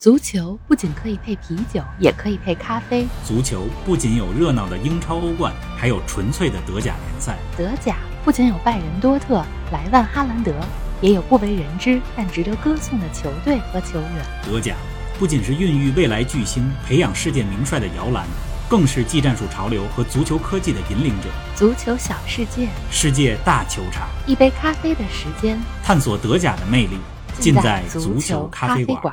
足球不仅可以配啤酒，也可以配咖啡。足球不仅有热闹的英超、欧冠，还有纯粹的德甲联赛。德甲不仅有拜仁、多特、莱万、哈兰德，也有不为人知但值得歌颂的球队和球员。德甲不仅是孕育未来巨星、培养世界名帅的摇篮，更是技战术潮流和足球科技的引领者。足球小世界，世界大球场，一杯咖啡的时间，探索德甲的魅力，尽在足球咖啡馆。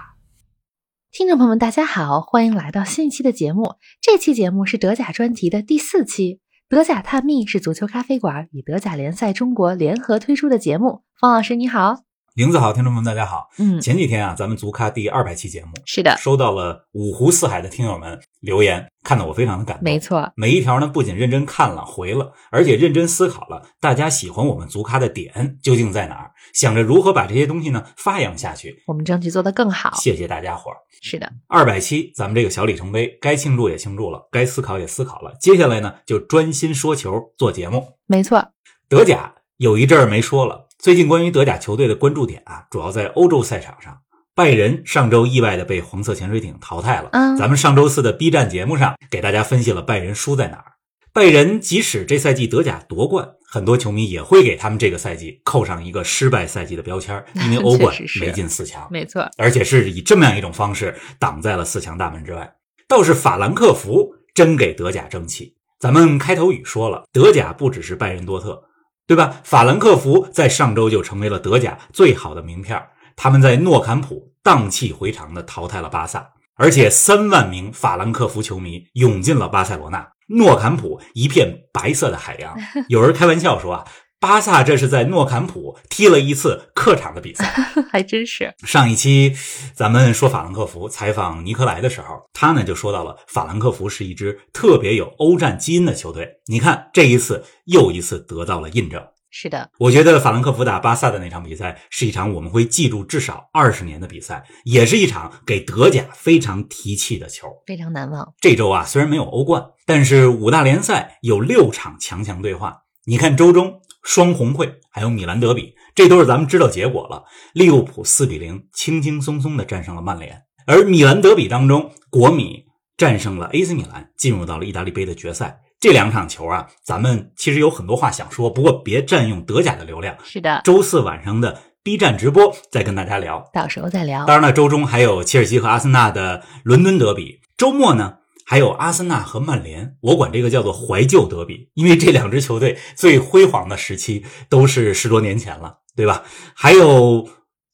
听众朋友们，大家好，欢迎来到新一期的节目。这期节目是德甲专题的第四期，德甲探秘是足球咖啡馆与德甲联赛中国联合推出的节目。方老师你好。林子好，听众朋友们大家好。嗯，前几天啊，咱们足咖第二百期节目是的，收到了五湖四海的听友们留言，看得我非常的感动。没错，每一条呢，不仅认真看了回了，而且认真思考了大家喜欢我们足咖的点究竟在哪儿，想着如何把这些东西呢发扬下去，我们争取做得更好。谢谢大家伙儿。是的，二百期，咱们这个小里程碑，该庆祝也庆祝了，该思考也思考了。接下来呢，就专心说球做节目。没错，德甲有一阵儿没说了。最近关于德甲球队的关注点啊，主要在欧洲赛场上。拜仁上周意外的被黄色潜水艇淘汰了。嗯，咱们上周四的 B 站节目上给大家分析了拜仁输在哪儿。拜仁即使这赛季德甲夺冠，很多球迷也会给他们这个赛季扣上一个失败赛季的标签，因为欧冠 没进四强。没错，而且是以这么样一种方式挡在了四强大门之外。倒是法兰克福真给德甲争气。咱们开头语说了，德甲不只是拜仁多特。对吧？法兰克福在上周就成为了德甲最好的名片。他们在诺坎普荡气回肠地淘汰了巴萨，而且三万名法兰克福球迷涌进了巴塞罗那，诺坎普一片白色的海洋。有人开玩笑说啊。巴萨这是在诺坎普踢了一次客场的比赛，还真是。上一期咱们说法兰克福采访尼克莱的时候，他呢就说到了法兰克福是一支特别有欧战基因的球队。你看这一次又一次得到了印证。是的，我觉得法兰克福打巴萨的那场比赛是一场我们会记住至少二十年的比赛，也是一场给德甲非常提气的球，非常难忘。这周啊虽然没有欧冠，但是五大联赛有六场强强对话。你看周中。双红会还有米兰德比，这都是咱们知道结果了。利物浦四比零轻轻松松的战胜了曼联，而米兰德比当中，国米战胜了 AC 米兰，进入到了意大利杯的决赛。这两场球啊，咱们其实有很多话想说，不过别占用德甲的流量。是的，周四晚上的 B 站直播再跟大家聊，到时候再聊。当然了，周中还有切尔西和阿森纳的伦敦德比，周末呢？还有阿森纳和曼联，我管这个叫做怀旧德比，因为这两支球队最辉煌的时期都是十多年前了，对吧？还有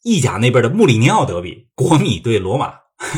意甲那边的穆里尼奥德比，国米对罗马，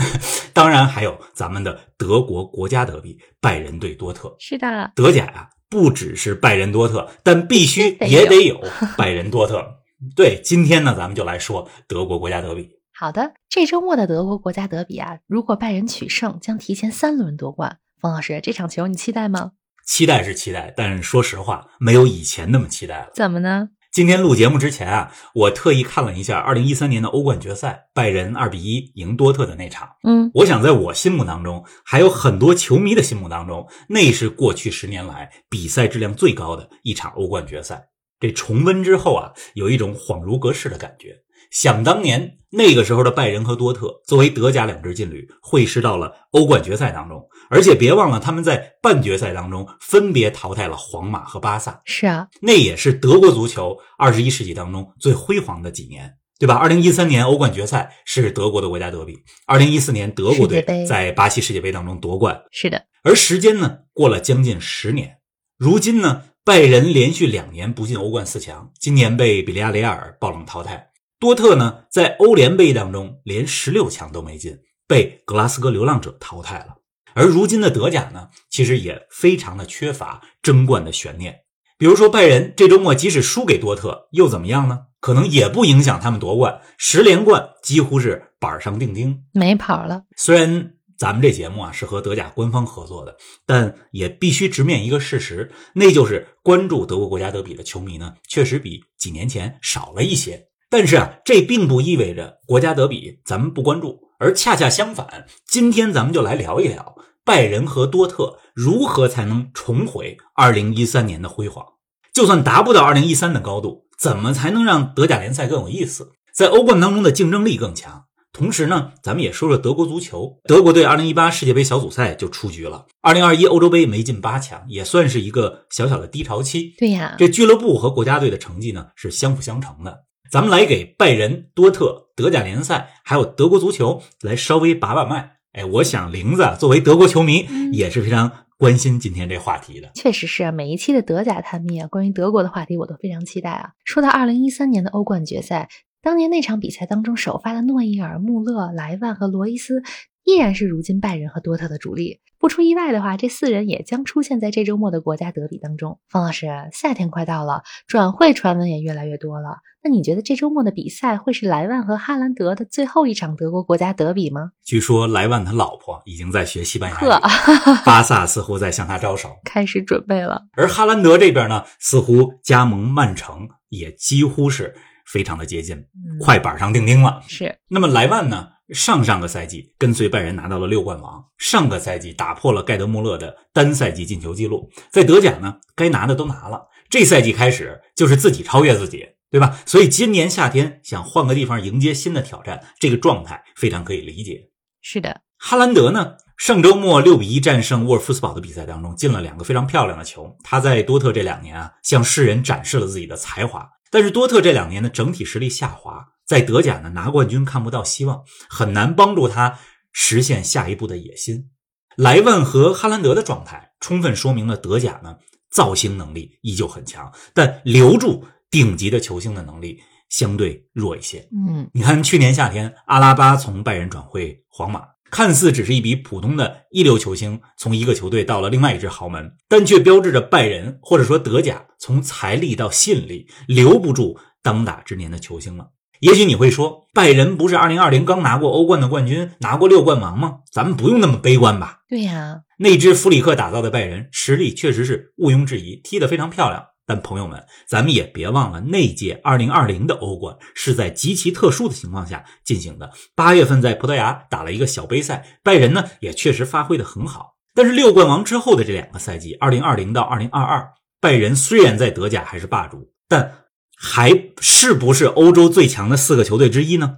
当然还有咱们的德国国家德比，拜仁对多特。是的，德甲呀，不只是拜仁多特，但必须也得有拜仁多特。对，今天呢，咱们就来说德国国家德比。好的，这周末的德国国家德比啊，如果拜仁取胜，将提前三轮夺冠。冯老师，这场球你期待吗？期待是期待，但是说实话，没有以前那么期待了。怎么呢？今天录节目之前啊，我特意看了一下二零一三年的欧冠决赛，拜仁二比一赢多特的那场。嗯，我想在我心目当中，还有很多球迷的心目当中，那是过去十年来比赛质量最高的一场欧冠决赛。这重温之后啊，有一种恍如隔世的感觉。想当年，那个时候的拜仁和多特作为德甲两支劲旅，会师到了欧冠决赛当中。而且别忘了，他们在半决赛当中分别淘汰了皇马和巴萨。是啊，那也是德国足球二十一世纪当中最辉煌的几年，对吧？二零一三年欧冠决赛是德国的国家德比，二零一四年德国队在巴西世界杯当中夺冠。是的，而时间呢，过了将近十年，如今呢，拜仁连续两年不进欧冠四强，今年被比利亚雷亚尔爆冷淘汰。多特呢，在欧联杯当中连十六强都没进，被格拉斯哥流浪者淘汰了。而如今的德甲呢，其实也非常的缺乏争冠的悬念。比如说拜仁这周末即使输给多特，又怎么样呢？可能也不影响他们夺冠，十连冠几乎是板上钉钉，没跑了。虽然咱们这节目啊是和德甲官方合作的，但也必须直面一个事实，那就是关注德国国家德比的球迷呢，确实比几年前少了一些。但是啊，这并不意味着国家德比咱们不关注，而恰恰相反，今天咱们就来聊一聊拜仁和多特如何才能重回2013年的辉煌。就算达不到2013的高度，怎么才能让德甲联赛更有意思，在欧冠当中的竞争力更强？同时呢，咱们也说说德国足球。德国队2018世界杯小组赛就出局了，2021欧洲杯没进八强，也算是一个小小的低潮期。对呀，这俱乐部和国家队的成绩呢是相辅相成的。咱们来给拜仁、多特、德甲联赛还有德国足球来稍微把把脉。哎，我想玲子作为德国球迷也是非常关心今天这话题的。确实是啊，每一期的德甲探秘啊，关于德国的话题我都非常期待啊。说到二零一三年的欧冠决赛。当年那场比赛当中首发的诺伊尔、穆勒、莱万和罗伊斯依然是如今拜仁和多特的主力。不出意外的话，这四人也将出现在这周末的国家德比当中。方老师，夏天快到了，转会传闻也越来越多了。那你觉得这周末的比赛会是莱万和哈兰德的最后一场德国国家德比吗？据说莱万他老婆已经在学西班牙语，巴萨似乎在向他招手，开始准备了。而哈兰德这边呢，似乎加盟曼城也几乎是。非常的接近，快板上钉钉了。是，那么莱万呢？上上个赛季跟随拜仁拿到了六冠王，上个赛季打破了盖德穆勒的单赛季进球记录，在德甲呢，该拿的都拿了。这赛季开始就是自己超越自己，对吧？所以今年夏天想换个地方迎接新的挑战，这个状态非常可以理解。是的，哈兰德呢？上周末六比一战胜沃尔夫斯堡的比赛当中，进了两个非常漂亮的球。他在多特这两年啊，向世人展示了自己的才华。但是多特这两年的整体实力下滑，在德甲呢拿冠军看不到希望，很难帮助他实现下一步的野心。莱万和哈兰德的状态充分说明了德甲呢造星能力依旧很强，但留住顶级的球星的能力相对弱一些。嗯，你看去年夏天阿拉巴从拜仁转会皇马。看似只是一笔普通的一流球星从一个球队到了另外一支豪门，但却标志着拜仁或者说德甲从财力到吸引力留不住当打之年的球星了。也许你会说，拜仁不是二零二零刚拿过欧冠的冠军，拿过六冠王吗？咱们不用那么悲观吧？对呀，那支弗里克打造的拜仁实力确实是毋庸置疑，踢得非常漂亮。但朋友们，咱们也别忘了，那届2020的欧冠是在极其特殊的情况下进行的。八月份在葡萄牙打了一个小杯赛，拜仁呢也确实发挥的很好。但是六冠王之后的这两个赛季，2020到2022，拜仁虽然在德甲还是霸主，但还是不是欧洲最强的四个球队之一呢？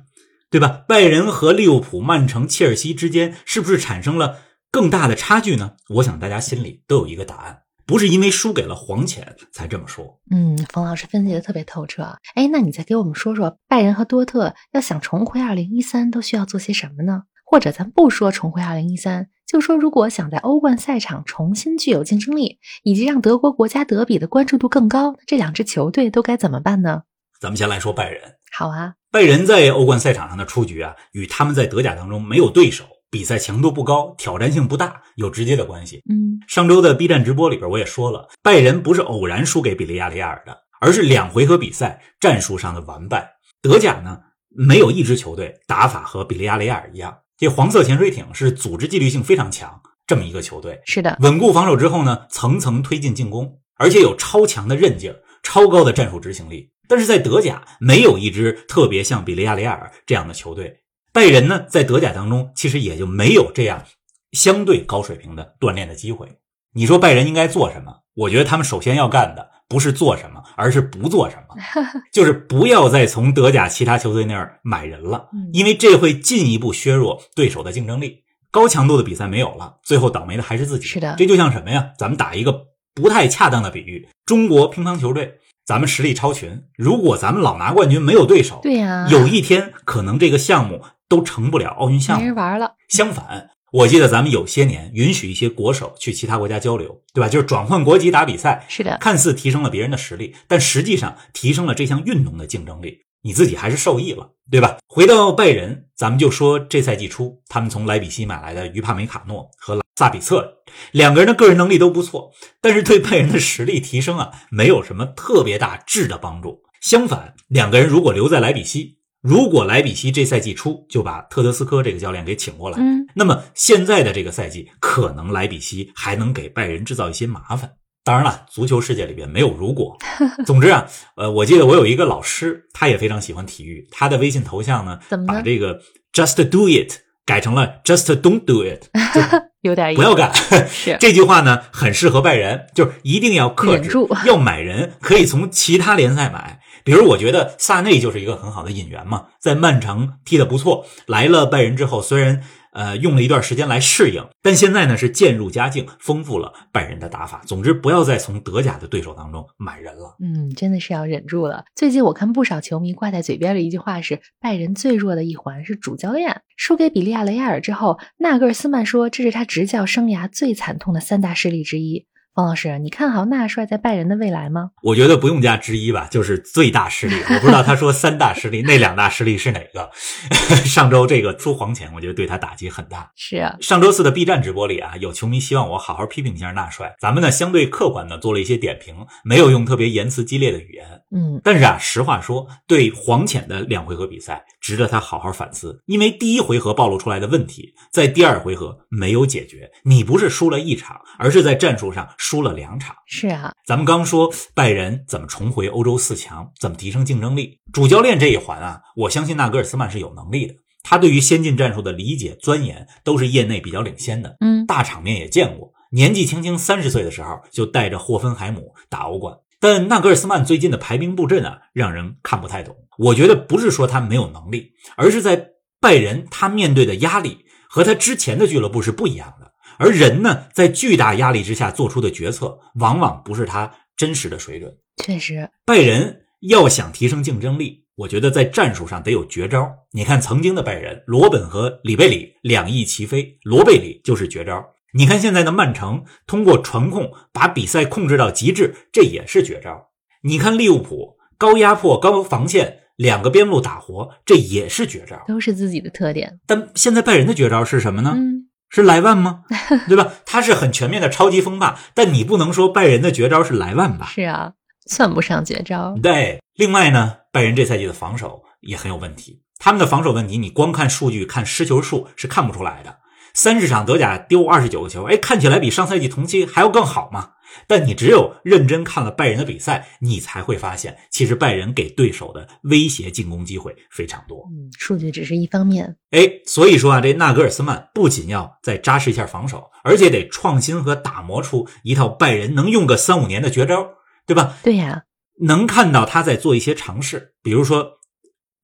对吧？拜仁和利物浦、曼城、切尔西之间是不是产生了更大的差距呢？我想大家心里都有一个答案。不是因为输给了黄潜才这么说。嗯，冯老师分析的特别透彻。哎，那你再给我们说说，拜仁和多特要想重回二零一三，都需要做些什么呢？或者咱不说重回二零一三，就说如果想在欧冠赛场重新具有竞争力，以及让德国国家德比的关注度更高，这两支球队都该怎么办呢？咱们先来说拜仁。好啊，拜仁在欧冠赛场上的出局啊，与他们在德甲当中没有对手。比赛强度不高，挑战性不大，有直接的关系。嗯，上周的 B 站直播里边我也说了，拜仁不是偶然输给比利亚雷亚尔的，而是两回合比赛战术上的完败。德甲呢，没有一支球队打法和比利亚雷亚尔一样。这黄色潜水艇是组织纪律性非常强这么一个球队，是的，稳固防守之后呢，层层推进进攻，而且有超强的韧劲、超高的战术执行力。但是在德甲，没有一支特别像比利亚雷亚尔这样的球队。拜仁呢，在德甲当中其实也就没有这样相对高水平的锻炼的机会。你说拜仁应该做什么？我觉得他们首先要干的不是做什么，而是不做什么，就是不要再从德甲其他球队那儿买人了，因为这会进一步削弱对手的竞争力。高强度的比赛没有了，最后倒霉的还是自己。是的，这就像什么呀？咱们打一个不太恰当的比喻：中国乒乓球队。咱们实力超群，如果咱们老拿冠军，没有对手，对呀，有一天可能这个项目都成不了奥运项目，没人玩了。相反，我记得咱们有些年允许一些国手去其他国家交流，对吧？就是转换国籍打比赛，是的，看似提升了别人的实力，但实际上提升了这项运动的竞争力，你自己还是受益了，对吧？回到拜仁，咱们就说这赛季初，他们从莱比锡买来的于帕梅卡诺和。萨比策两个人的个人能力都不错，但是对拜仁的实力提升啊，没有什么特别大质的帮助。相反，两个人如果留在莱比锡，如果莱比锡这赛季初就把特德斯科这个教练给请过来，嗯，那么现在的这个赛季，可能莱比锡还能给拜仁制造一些麻烦。当然了，足球世界里边没有如果。总之啊，呃，我记得我有一个老师，他也非常喜欢体育，他的微信头像呢，把这个 just do it 改成了 just don't do it。有点不要干，是 这句话呢，很适合拜仁，就是一定要克制，要买人可以从其他联赛买，比如，我觉得萨内就是一个很好的引援嘛，在曼城踢得不错，来了拜仁之后，虽然。呃，用了一段时间来适应，但现在呢是渐入佳境，丰富了拜仁的打法。总之，不要再从德甲的对手当中买人了。嗯，真的是要忍住了。最近我看不少球迷挂在嘴边的一句话是：拜仁最弱的一环是主教练。输给比利亚雷亚尔之后，纳格尔斯曼说这是他执教生涯最惨痛的三大失利之一。方老师，你看好纳帅在拜仁的未来吗？我觉得不用加之一吧，就是最大失利。我不知道他说三大失利，那两大失利是哪个？上周这个出黄潜，我觉得对他打击很大。是啊，上周四的 B 站直播里啊，有球迷希望我好好批评一下纳帅，咱们呢相对客观的做了一些点评，没有用特别言辞激烈的语言。嗯，但是啊，实话说，对黄潜的两回合比赛，值得他好好反思，因为第一回合暴露出来的问题，在第二回合没有解决。你不是输了一场，而是在战术上。输了两场，是啊，咱们刚说拜仁怎么重回欧洲四强，怎么提升竞争力，主教练这一环啊，我相信纳格尔斯曼是有能力的，他对于先进战术的理解钻研都是业内比较领先的，嗯，大场面也见过，年纪轻轻三十岁的时候就带着霍芬海姆打欧冠，但纳格尔斯曼最近的排兵布阵啊，让人看不太懂。我觉得不是说他没有能力，而是在拜仁他面对的压力和他之前的俱乐部是不一样的。而人呢，在巨大压力之下做出的决策，往往不是他真实的水准。确实，拜仁要想提升竞争力，我觉得在战术上得有绝招。你看，曾经的拜仁，罗本和里贝里两翼齐飞，罗贝里就是绝招。你看现在的曼城，通过传控把比赛控制到极致，这也是绝招。你看利物浦，高压迫、高防线，两个边路打活，这也是绝招，都是自己的特点。但现在拜仁的绝招是什么呢？嗯。是莱万吗？对吧？他是很全面的超级锋霸，但你不能说拜仁的绝招是莱万吧？是啊，算不上绝招。对，另外呢，拜仁这赛季的防守也很有问题。他们的防守问题，你光看数据、看失球数是看不出来的。三十场德甲丢二十九个球，哎，看起来比上赛季同期还要更好嘛？但你只有认真看了拜仁的比赛，你才会发现，其实拜仁给对手的威胁进攻机会非常多。嗯，数据只是一方面。哎，所以说啊，这纳格尔斯曼不仅要再扎实一下防守，而且得创新和打磨出一套拜仁能用个三五年的绝招，对吧？对呀，能看到他在做一些尝试，比如说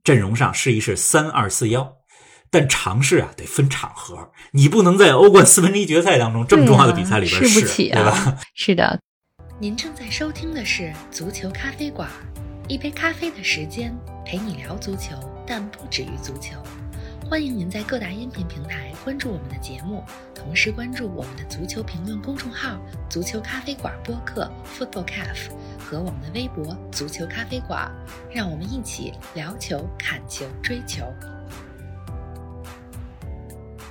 阵容上试一试三二四幺。但尝试啊，得分场合，你不能在欧冠四分之一决赛当中这么重要的比赛里边试不起啊，对吧？是的。您正在收听的是足球咖啡馆，一杯咖啡的时间陪你聊足球，但不止于足球。欢迎您在各大音频平台关注我们的节目，同时关注我们的足球评论公众号“足球咖啡馆播客 ”（Football Cafe） 和我们的微博“足球咖啡馆”，让我们一起聊球、看球、追球。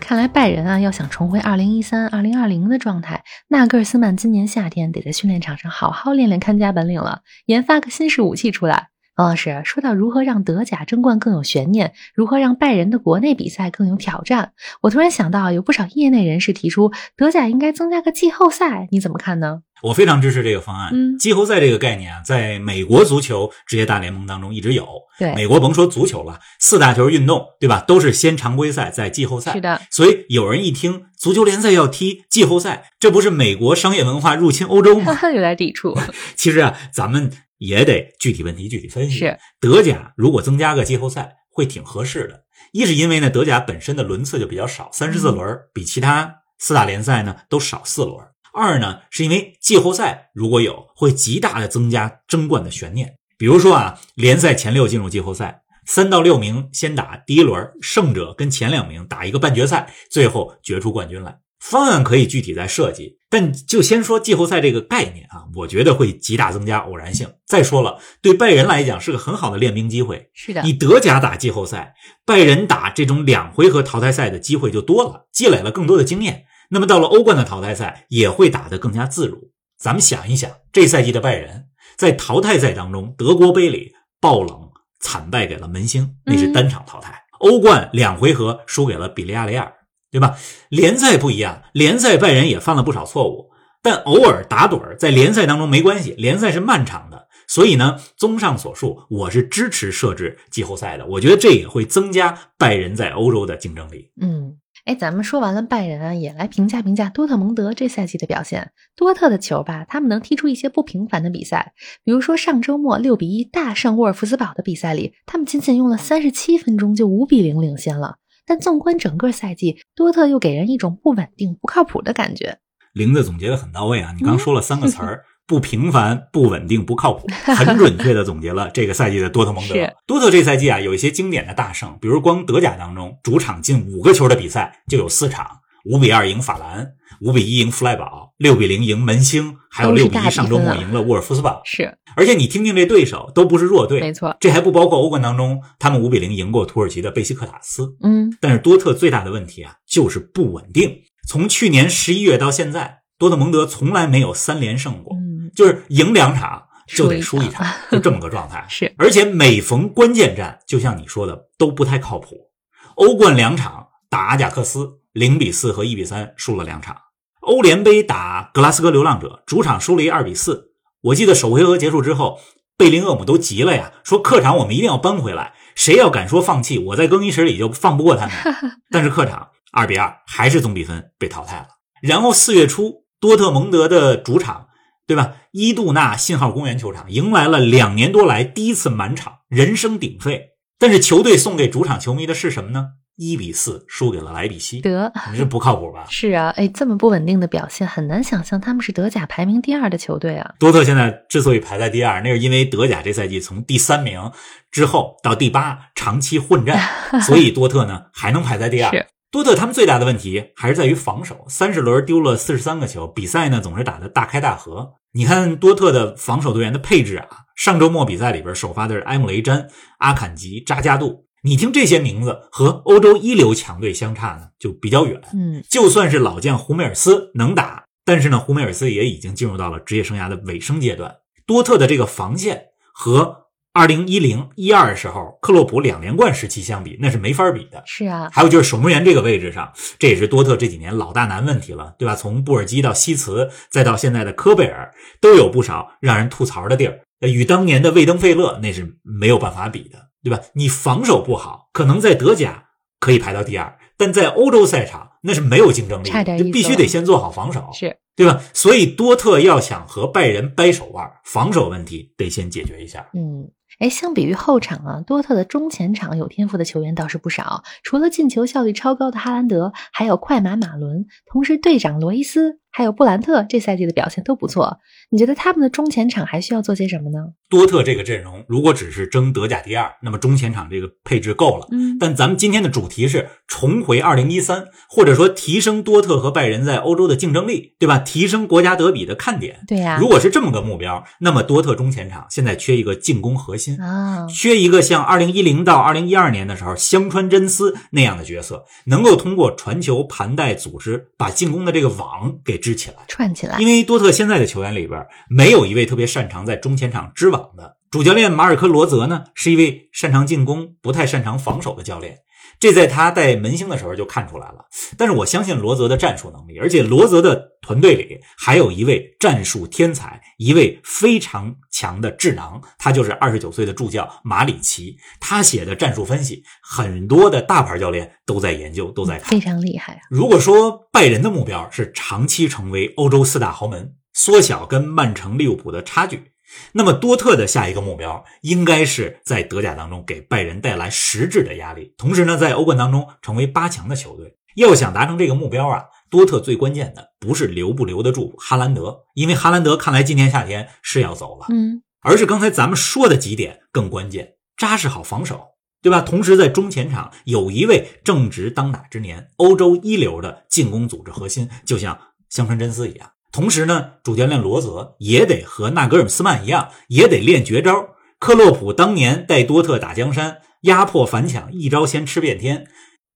看来拜仁啊，要想重回二零一三、二零二零的状态，纳格尔斯曼今年夏天得在训练场上好好练练看家本领了，研发个新式武器出来。王老师说到如何让德甲争冠更有悬念，如何让拜仁的国内比赛更有挑战，我突然想到，有不少业内人士提出德甲应该增加个季后赛，你怎么看呢？我非常支持这个方案。嗯，季后赛这个概念啊，在美国足球职业大联盟当中一直有。对，美国甭说足球了，四大球运动，对吧？都是先常规赛再季后赛。是的。所以有人一听足球联赛要踢季后赛，这不是美国商业文化入侵欧洲吗？有点抵触。其实啊，咱们也得具体问题具体分析。是。德甲如果增加个季后赛，会挺合适的。一是因为呢，德甲本身的轮次就比较少，三十四轮，比其他四大联赛呢都少四轮。二呢，是因为季后赛如果有，会极大的增加争冠的悬念。比如说啊，联赛前六进入季后赛，三到六名先打第一轮，胜者跟前两名打一个半决赛，最后决出冠军来。方案可以具体再设计，但就先说季后赛这个概念啊，我觉得会极大增加偶然性。再说了，对拜仁来讲是个很好的练兵机会。是的，你德甲打季后赛，拜仁打这种两回合淘汰赛的机会就多了，积累了更多的经验。那么到了欧冠的淘汰赛，也会打得更加自如。咱们想一想，这赛季的拜仁在淘汰赛当中，德国杯里爆冷惨败给了门兴，那是单场淘汰；欧冠两回合输给了比利亚雷亚尔，对吧？联赛不一样，联赛拜仁也犯了不少错误，但偶尔打盹儿在联赛当中没关系，联赛是漫长的。所以呢，综上所述，我是支持设置季后赛的。我觉得这也会增加拜仁在欧洲的竞争力。嗯。哎，咱们说完了拜仁啊，也来评价评价多特蒙德这赛季的表现。多特的球吧，他们能踢出一些不平凡的比赛，比如说上周末六比一大胜沃尔夫斯堡的比赛里，他们仅仅用了三十七分钟就五比零领先了。但纵观整个赛季，多特又给人一种不稳定、不靠谱的感觉。玲子总结的很到位啊！你刚说了三个词儿：不平凡、不稳定、不靠谱，很准确的总结了这个赛季的多特蒙德。多特这赛季啊，有一些经典的大胜，比如光德甲当中，主场进五个球的比赛就有四场：五比二赢法兰，五比一赢弗赖堡，六比零赢门兴，还有六比一上周末赢了沃尔夫斯堡。是，而且你听听这对手都不是弱队，没错。这还不包括欧冠当中他们五比零赢过土耳其的贝西克塔斯。嗯，但是多特最大的问题啊，就是不稳定。从去年十一月到现在，多特蒙德从来没有三连胜过，就是赢两场就得输一场，就这么个状态。是，而且每逢关键战，就像你说的，都不太靠谱。欧冠两场打阿贾克斯，零比四和一比三输了两场；欧联杯打格拉斯哥流浪者，主场输了一二比四。我记得首回合结束之后，贝林厄姆都急了呀，说客场我们一定要扳回来，谁要敢说放弃，我在更衣室里就放不过他们。但是客场。二比二，还是总比分被淘汰了。然后四月初，多特蒙德的主场，对吧？伊杜纳信号公园球场迎来了两年多来第一次满场，人声鼎沸。但是球队送给主场球迷的是什么呢？一比四输给了莱比锡。得，你这不靠谱吧？是啊，哎，这么不稳定的表现，很难想象他们是德甲排名第二的球队啊。多特现在之所以排在第二，那是因为德甲这赛季从第三名之后到第八长期混战，所以多特呢还能排在第二。是。多特他们最大的问题还是在于防守，三十轮丢了四十三个球，比赛呢总是打的大开大合。你看多特的防守队员的配置啊，上周末比赛里边首发的是埃姆雷詹、阿坎吉、扎加杜，你听这些名字和欧洲一流强队相差呢就比较远。嗯，就算是老将胡梅尔斯能打，但是呢胡梅尔斯也已经进入到了职业生涯的尾声阶段。多特的这个防线和。二零一零一二时候，克洛普两连冠时期相比，那是没法比的。是啊，还有就是守门员这个位置上，这也是多特这几年老大难问题了，对吧？从布尔基到西茨，再到现在的科贝尔，都有不少让人吐槽的地儿。与当年的魏登费勒那是没有办法比的，对吧？你防守不好，可能在德甲可以排到第二，但在欧洲赛场那是没有竞争力，就必须得先做好防守，是对吧？所以多特要想和拜仁掰手腕，防守问题得先解决一下。嗯。哎，相比于后场啊，多特的中前场有天赋的球员倒是不少。除了进球效率超高的哈兰德，还有快马马伦，同时队长罗伊斯。还有布兰特这赛季的表现都不错，你觉得他们的中前场还需要做些什么呢？多特这个阵容如果只是争德甲第二，那么中前场这个配置够了。嗯，但咱们今天的主题是重回二零一三，或者说提升多特和拜仁在欧洲的竞争力，对吧？提升国家德比的看点。对呀，如果是这么个目标，那么多特中前场现在缺一个进攻核心啊，缺一个像二零一零到二零一二年的时候香川真司那样的角色，能够通过传球、盘带、组织，把进攻的这个网给支起来、串起来。因为多特现在的球员里边没有一位特别擅长在中前场织网的主教练马尔科罗泽呢，是一位擅长进攻、不太擅长防守的教练。这在他带门兴的时候就看出来了。但是我相信罗泽的战术能力，而且罗泽的团队里还有一位战术天才，一位非常强的智囊，他就是二十九岁的助教马里奇。他写的战术分析，很多的大牌教练都在研究，都在看，非常厉害啊。如果说拜仁的目标是长期成为欧洲四大豪门，缩小跟曼城、利物浦的差距。那么多特的下一个目标应该是在德甲当中给拜仁带来实质的压力，同时呢，在欧冠当中成为八强的球队。要想达成这个目标啊，多特最关键的不是留不留得住哈兰德，因为哈兰德看来今年夏天是要走了，嗯，而是刚才咱们说的几点更关键，扎实好防守，对吧？同时在中前场有一位正值当打之年、欧洲一流的进攻组织核心，就像香川真司一样。同时呢，主教练罗泽也得和纳格尔斯曼一样，也得练绝招。克洛普当年带多特打江山，压迫反抢，一招先吃遍天。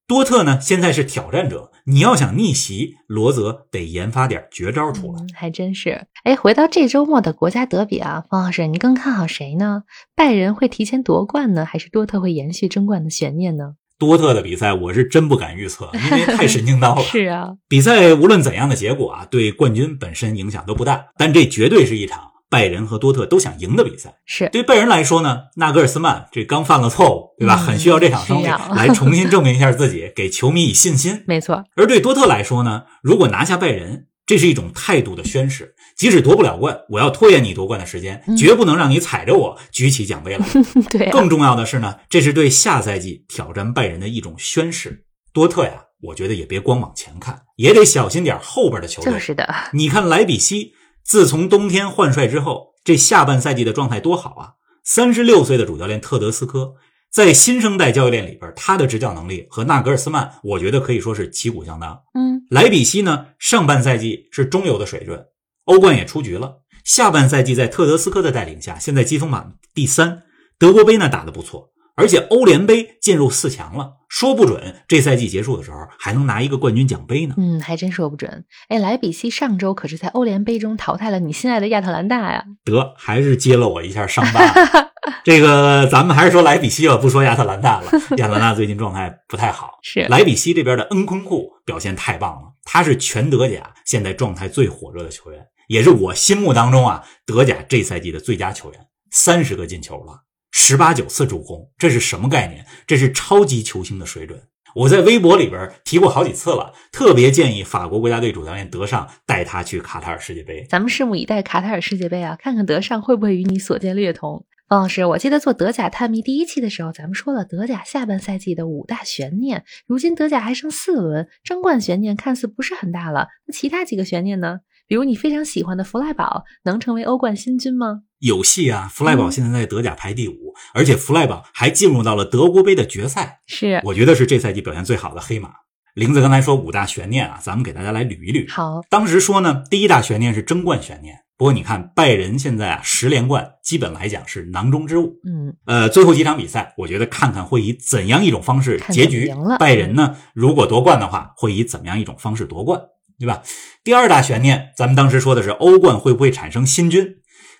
多特呢，现在是挑战者，你要想逆袭，罗泽得研发点绝招出来。还真是。哎，回到这周末的国家德比啊，方老师，你更看好谁呢？拜仁会提前夺冠呢，还是多特会延续争冠的悬念呢？多特的比赛我是真不敢预测，因为太神经刀了。是啊，比赛无论怎样的结果啊，对冠军本身影响都不大，但这绝对是一场拜仁和多特都想赢的比赛。是对拜仁来说呢，纳格尔斯曼这刚犯了错误，对吧？嗯很需要这场胜利来重新证明一下自己，给球迷以信心。没错，而对多特来说呢，如果拿下拜仁，这是一种态度的宣誓。即使夺不了冠，我要拖延你夺冠的时间，嗯绝不能让你踩着我举起奖杯来。对、啊，更重要的是呢，这是对下赛季挑战拜仁的一种宣誓。多特呀，我觉得也别光往前看，也得小心点后边的球队。就是的，你看莱比锡，自从冬天换帅之后，这下半赛季的状态多好啊！三十六岁的主教练特德斯科，在新生代教练里边，他的执教能力和纳格尔斯曼，我觉得可以说是旗鼓相当。嗯，莱比锡呢，上半赛季是中游的水准，欧冠也出局了。下半赛季在特德斯科的带领下，现在积分榜第三。德国杯呢打得不错，而且欧联杯进入四强了，说不准这赛季结束的时候还能拿一个冠军奖杯呢。嗯，还真说不准。哎，莱比锡上周可是在欧联杯中淘汰了你心爱的亚特兰大呀。得，还是揭了我一下伤疤。这个咱们还是说莱比锡吧，不说亚特兰大了。亚特兰大最近状态不太好。是莱比锡这边的恩昆库表现太棒了，他是全德甲现在状态最火热的球员，也是我心目当中啊德甲这赛季的最佳球员，三十个进球了，十八九次助攻，这是什么概念？这是超级球星的水准。我在微博里边提过好几次了，特别建议法国国家队主教练德尚带他去卡塔尔世界杯。咱们拭目以待卡塔尔世界杯啊，看看德尚会不会与你所见略同。方老师，我记得做德甲探秘第一期的时候，咱们说了德甲下半赛季的五大悬念。如今德甲还剩四轮，争冠悬念看似不是很大了。那其他几个悬念呢？比如你非常喜欢的弗赖堡，能成为欧冠新军吗？有戏啊！弗赖堡现在在德甲排第五，而且弗赖堡还进入到了德国杯的决赛。是，我觉得是这赛季表现最好的黑马。玲子刚才说五大悬念啊，咱们给大家来捋一捋。好，当时说呢，第一大悬念是争冠悬念。不过你看拜仁现在啊十连冠，基本来讲是囊中之物。嗯，呃，最后几场比赛，我觉得看看会以怎样一种方式结局。拜仁呢，如果夺冠的话，会以怎么样一种方式夺冠，对吧？第二大悬念，咱们当时说的是欧冠会不会产生新军？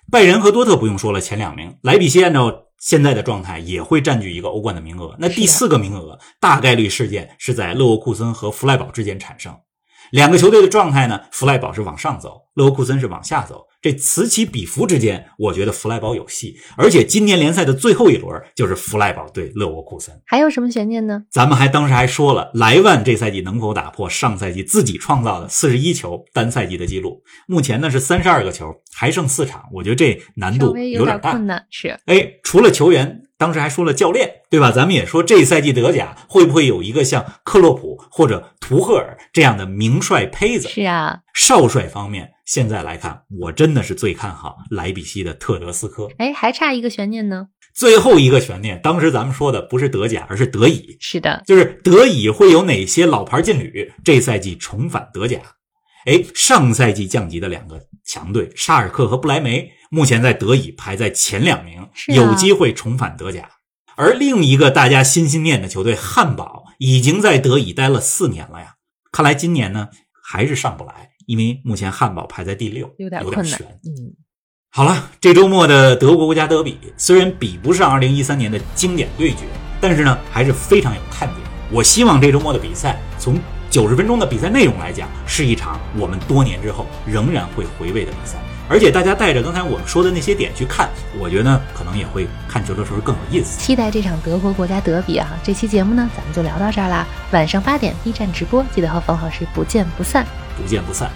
拜仁和多特不用说了，前两名。莱比锡按照现在的状态也会占据一个欧冠的名额。那第四个名额大概率事件是在勒沃库森和弗赖堡之间产生。两个球队的状态呢，弗赖堡是往上走，勒沃库森是往下走。这此起彼伏之间，我觉得弗赖堡有戏。而且今年联赛的最后一轮就是弗赖堡对勒沃库森。还有什么悬念呢？咱们还当时还说了，莱万这赛季能否打破上赛季自己创造的四十一球单赛季的记录？目前呢是三十二个球，还剩四场，我觉得这难度有点大。点困难，是哎，除了球员，当时还说了教练，对吧？咱们也说这赛季德甲会不会有一个像克洛普或者图赫尔这样的名帅胚子？是啊，少帅方面，现在来看，我真的是最看好莱比锡的特德斯科。哎，还差一个悬念呢。最后一个悬念，当时咱们说的不是德甲，而是德乙，是的，就是德乙会有哪些老牌劲旅这赛季重返德甲？哎，上赛季降级的两个强队沙尔克和不莱梅，目前在德乙排在前两名，啊有机会重返德甲。而另一个大家心心念的球队汉堡，已经在德乙待了四年了呀。看来今年呢还是上不来，因为目前汉堡排在第六，有点悬。嗯，好了，这周末的德国国家德比虽然比不上2013年的经典对决，但是呢还是非常有看点。我希望这周末的比赛，从九十分钟的比赛内容来讲，是一场我们多年之后仍然会回味的比赛。而且大家带着刚才我们说的那些点去看，我觉得呢可能也会看球的时候更有意思。期待这场德国国家德比啊！这期节目呢，咱们就聊到这儿啦。晚上八点 B 站直播，记得和冯老师不见不散。不见不散。